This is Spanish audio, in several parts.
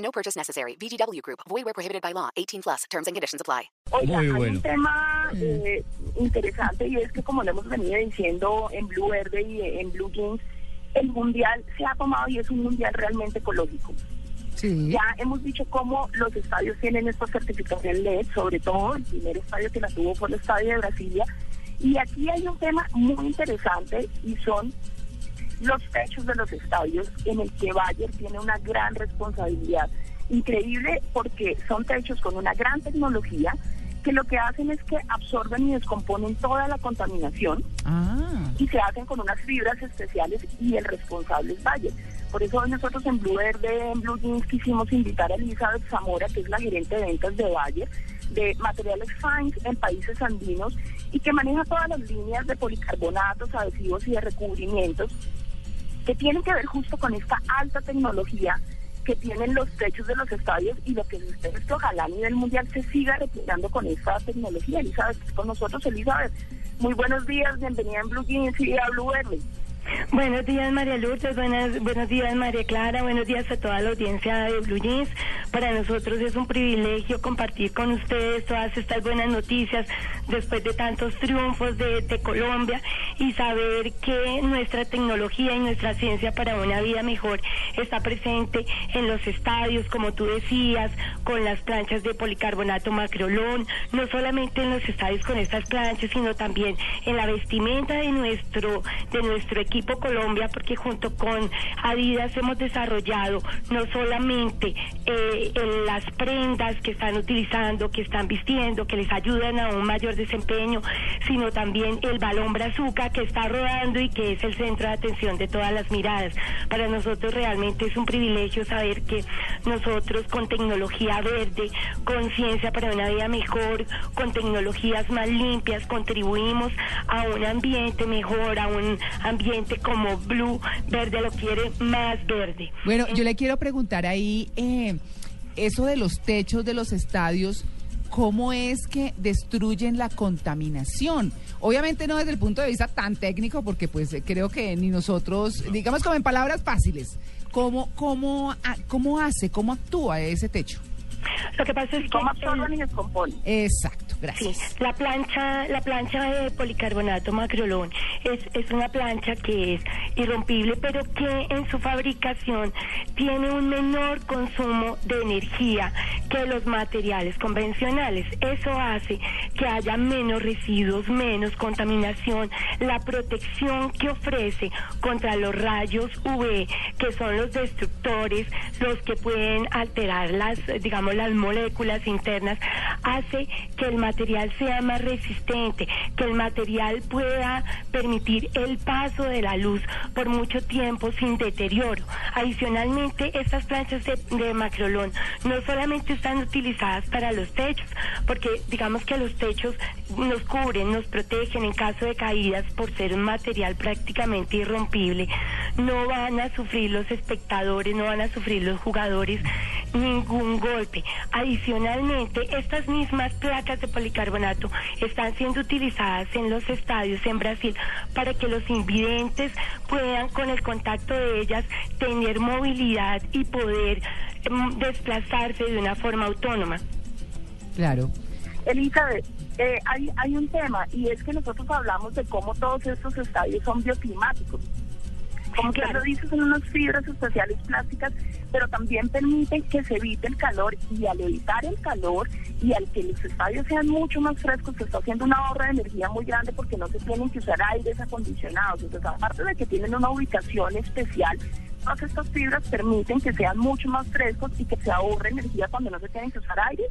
No purchase necessary. VGW Group. Void where prohibited by law. 18 plus. Terms and conditions apply. Oiga, Muy hay bueno. un tema eh, interesante y es que como lo hemos venido diciendo en Blue Verde y en Blue Jeans, el mundial se ha tomado y es un mundial realmente ecológico. Sí. Ya hemos dicho cómo los estadios tienen esta certificación LED, sobre todo el primer estadio que la tuvo fue el estadio de Brasilia. Y aquí hay un tema muy interesante y son los techos de los estadios en el que Bayer tiene una gran responsabilidad. Increíble porque son techos con una gran tecnología que lo que hacen es que absorben y descomponen toda la contaminación Ah, y se hacen con unas fibras especiales y el responsable es Bayer. Por eso hoy nosotros en Blue Verde, en Blue Jeans, quisimos invitar a Elizabeth Zamora, que es la gerente de ventas de Bayer, de materiales Fines en países andinos y que maneja todas las líneas de policarbonatos, adhesivos y de recubrimientos que tienen que ver justo con esta alta tecnología que tienen los techos de los estadios y lo que espera es ojalá a nivel mundial se siga replicando con esta tecnología. Elizabeth, con nosotros, Elizabeth. Muy buenos días, bienvenida en Blue Jeans y a Blue Verde. Buenos días María Lourdes, buenas, buenos días María Clara, buenos días a toda la audiencia de Blue Jeans. Para nosotros es un privilegio compartir con ustedes todas estas buenas noticias después de tantos triunfos de, de Colombia y saber que nuestra tecnología y nuestra ciencia para una vida mejor está presente en los estadios, como tú decías, con las planchas de policarbonato macrolón, no solamente en los estadios con estas planchas, sino también en la vestimenta de nuestro, de nuestro equipo Colombia, porque junto con Adidas hemos desarrollado no solamente eh, en las prendas que están utilizando, que están vistiendo, que les ayudan a un mayor desempeño, sino también el balón brazuca que está rodando y que es el centro de atención de todas las miradas. Para nosotros realmente es un privilegio saber que nosotros con tecnología verde, con ciencia para una vida mejor, con tecnologías más limpias, contribuimos a un ambiente mejor, a un ambiente como Blue, verde lo quiere más verde. bueno, yo le quiero preguntar ahí, eh, eso de los techos de los estadios, ¿cómo es que destruyen la contaminación? Obviamente no desde el punto de vista tan técnico, porque pues creo que ni nosotros, digamos como en palabras fáciles, ¿cómo, cómo, a- cómo hace, cómo actúa ese techo? Lo que pasa es que ¿Cómo el- absorben y descomponen? Exacto, Sí, gracias. la plancha, la plancha de policarbonato macrolón es, es una plancha que es irrompible, pero que en su fabricación tiene un menor consumo de energía que los materiales convencionales. Eso hace que haya menos residuos, menos contaminación, la protección que ofrece contra los rayos UV, que son los destructores, los que pueden alterar las, digamos, las moléculas internas, hace que el material sea más resistente, que el material pueda permitir el paso de la luz por mucho tiempo sin deterioro. Adicionalmente, estas planchas de, de macrolón no solamente están utilizadas para los techos, porque digamos que los techos nos cubren, nos protegen en caso de caídas por ser un material prácticamente irrompible. No van a sufrir los espectadores, no van a sufrir los jugadores ningún golpe. Adicionalmente, estas mismas placas de policarbonato están siendo utilizadas en los estadios en Brasil para que los invidentes puedan con el contacto de ellas tener movilidad y poder em, desplazarse de una forma autónoma. Claro. Elizabeth, eh, hay, hay un tema y es que nosotros hablamos de cómo todos estos estadios son bioclimáticos. Como que Claro. lo dices, son unas fibras especiales plásticas, pero también permiten que se evite el calor y al evitar el calor y al que los estadios sean mucho más frescos, se está haciendo un ahorro de energía muy grande porque no se tienen que usar aires acondicionados. Entonces, aparte de que tienen una ubicación especial, todas estas fibras permiten que sean mucho más frescos y que se ahorre energía cuando no se tienen que usar aires.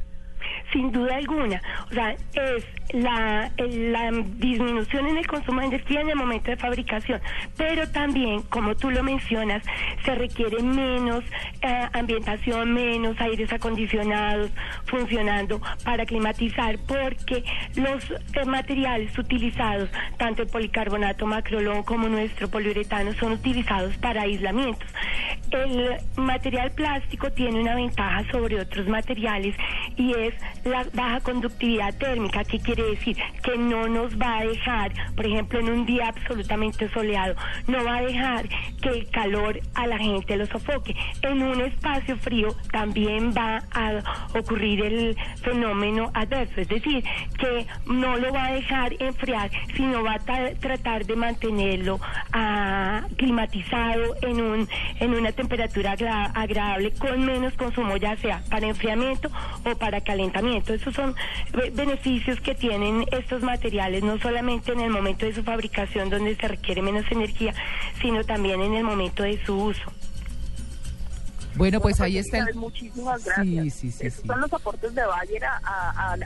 Sin duda alguna. O sea, es la, la disminución en el consumo de energía en el momento de fabricación, pero también, como tú lo mencionas, se requiere menos eh, ambientación, menos aires acondicionados funcionando para climatizar, porque los eh, materiales utilizados, tanto el policarbonato macrolón como nuestro poliuretano, son utilizados para aislamientos. El material plástico tiene una ventaja sobre otros materiales y es la baja conductividad térmica, que quiere decir que no nos va a dejar, por ejemplo, en un día absolutamente soleado, no va a dejar que el calor a la gente lo sofoque. En un espacio frío también va a ocurrir el fenómeno adverso, es decir, que no lo va a dejar enfriar, sino va a tratar de mantenerlo ah, climatizado en un en una temperatura agradable con menos consumo, ya sea para enfriamiento o para calentamiento. Esos son beneficios que tienen estos materiales, no solamente en el momento de su fabricación, donde se requiere menos energía, sino también en el momento de su uso. Bueno, pues ahí está. Muchísimas gracias. Sí, sí, Esos son los aportes de Bayer a,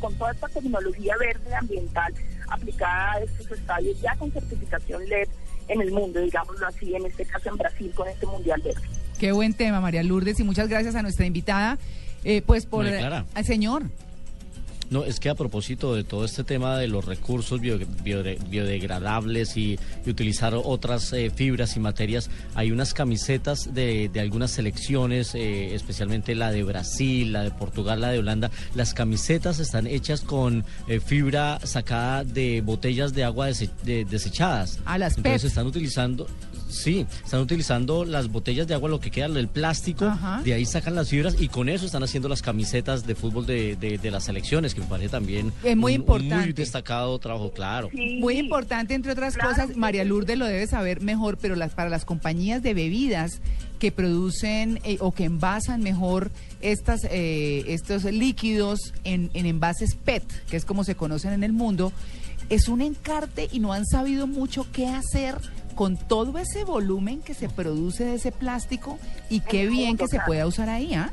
con toda esta tecnología verde ambiental aplicada a estos estadios ya con certificación LED en el mundo, digámoslo así, en este caso en Brasil con este Mundial Verde. Qué buen tema, María Lourdes, y muchas gracias a nuestra invitada, eh, pues por... al señor. No, es que a propósito de todo este tema de los recursos biodegradables y, utilizar otras eh, fibras y materias, hay unas camisetas de, algunas selecciones, eh, especialmente la de Brasil, la de Portugal, la de Holanda. Las camisetas están hechas con eh, fibra sacada de botellas de agua desechadas. A las Entonces están utilizando, Sí, están utilizando las botellas de agua, lo que queda del plástico, de ahí sacan las fibras y con eso están haciendo las camisetas de fútbol de, de, las selecciones, que me parece también es muy importante. muy destacado trabajo, claro. Muy importante, entre otras cosas, María Lourdes lo debe saber mejor, pero las para las compañías de bebidas que producen eh, o que envasan mejor estas, eh, estos líquidos en, en envases PET, que es como se conocen en el mundo, es un encarte y no han sabido mucho qué hacer con todo ese volumen que se produce de ese plástico y qué bien que se pueda usar ahí, ¿ah?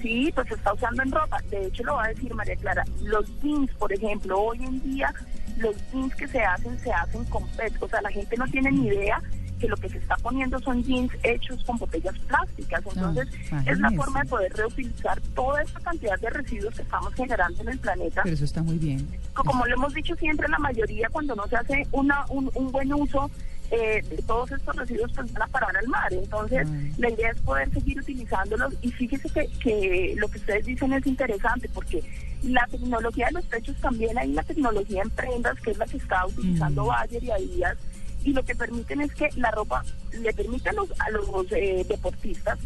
Sí, pues se está usando en ropa. De hecho, lo va a decir María Clara. Los jeans, por ejemplo, hoy en día los jeans que se hacen se hacen con PET. O sea, la gente no tiene ni idea que lo que se está poniendo son jeans hechos con botellas plásticas. Entonces, es la forma de poder reutilizar toda esta cantidad de residuos que estamos generando en el planeta. Pero eso está muy bien. Como lo hemos dicho siempre, la mayoría cuando no se hace una, un, buen uso eh, de todos estos residuos pues van a parar al mar. Entonces, la idea es poder seguir utilizándolos y fíjese que, que lo que ustedes dicen es interesante porque la tecnología de los techos también hay una tecnología en prendas que es la que está utilizando Bayer y Adidas y lo que permiten es que la ropa le permite a los, a los eh, deportistas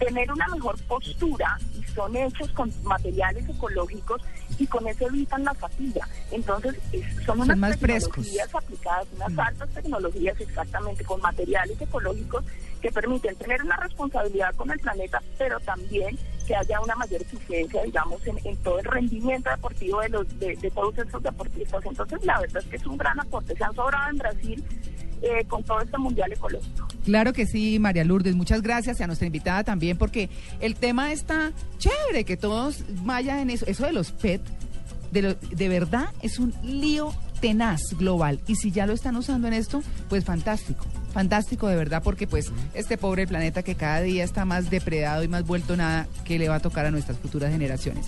tener una mejor postura y son hechos con materiales ecológicos y con eso evitan la fatiga. Entonces, son unas tecnologías aplicadas, unas mm. altas tecnologías exactamente con materiales ecológicos que permiten tener una responsabilidad con el planeta, pero también que haya una mayor eficiencia, digamos, en, todo el rendimiento deportivo de, los, de, de todos estos deportistas. Entonces, la verdad es que es un gran aporte. Se han sobrado en Brasil eh, con todo este mundial ecológico. Claro que sí, María Lourdes. Muchas gracias a nuestra invitada también, porque el tema está chévere, que todos vayan en eso. Eso de los PET, de, de verdad, es un lío tenaz global. Y si ya lo están usando en esto, pues fantástico. Fantástico de verdad, porque pues este pobre planeta que cada día está más depredado y más vuelto nada, que le va a tocar a nuestras futuras generaciones.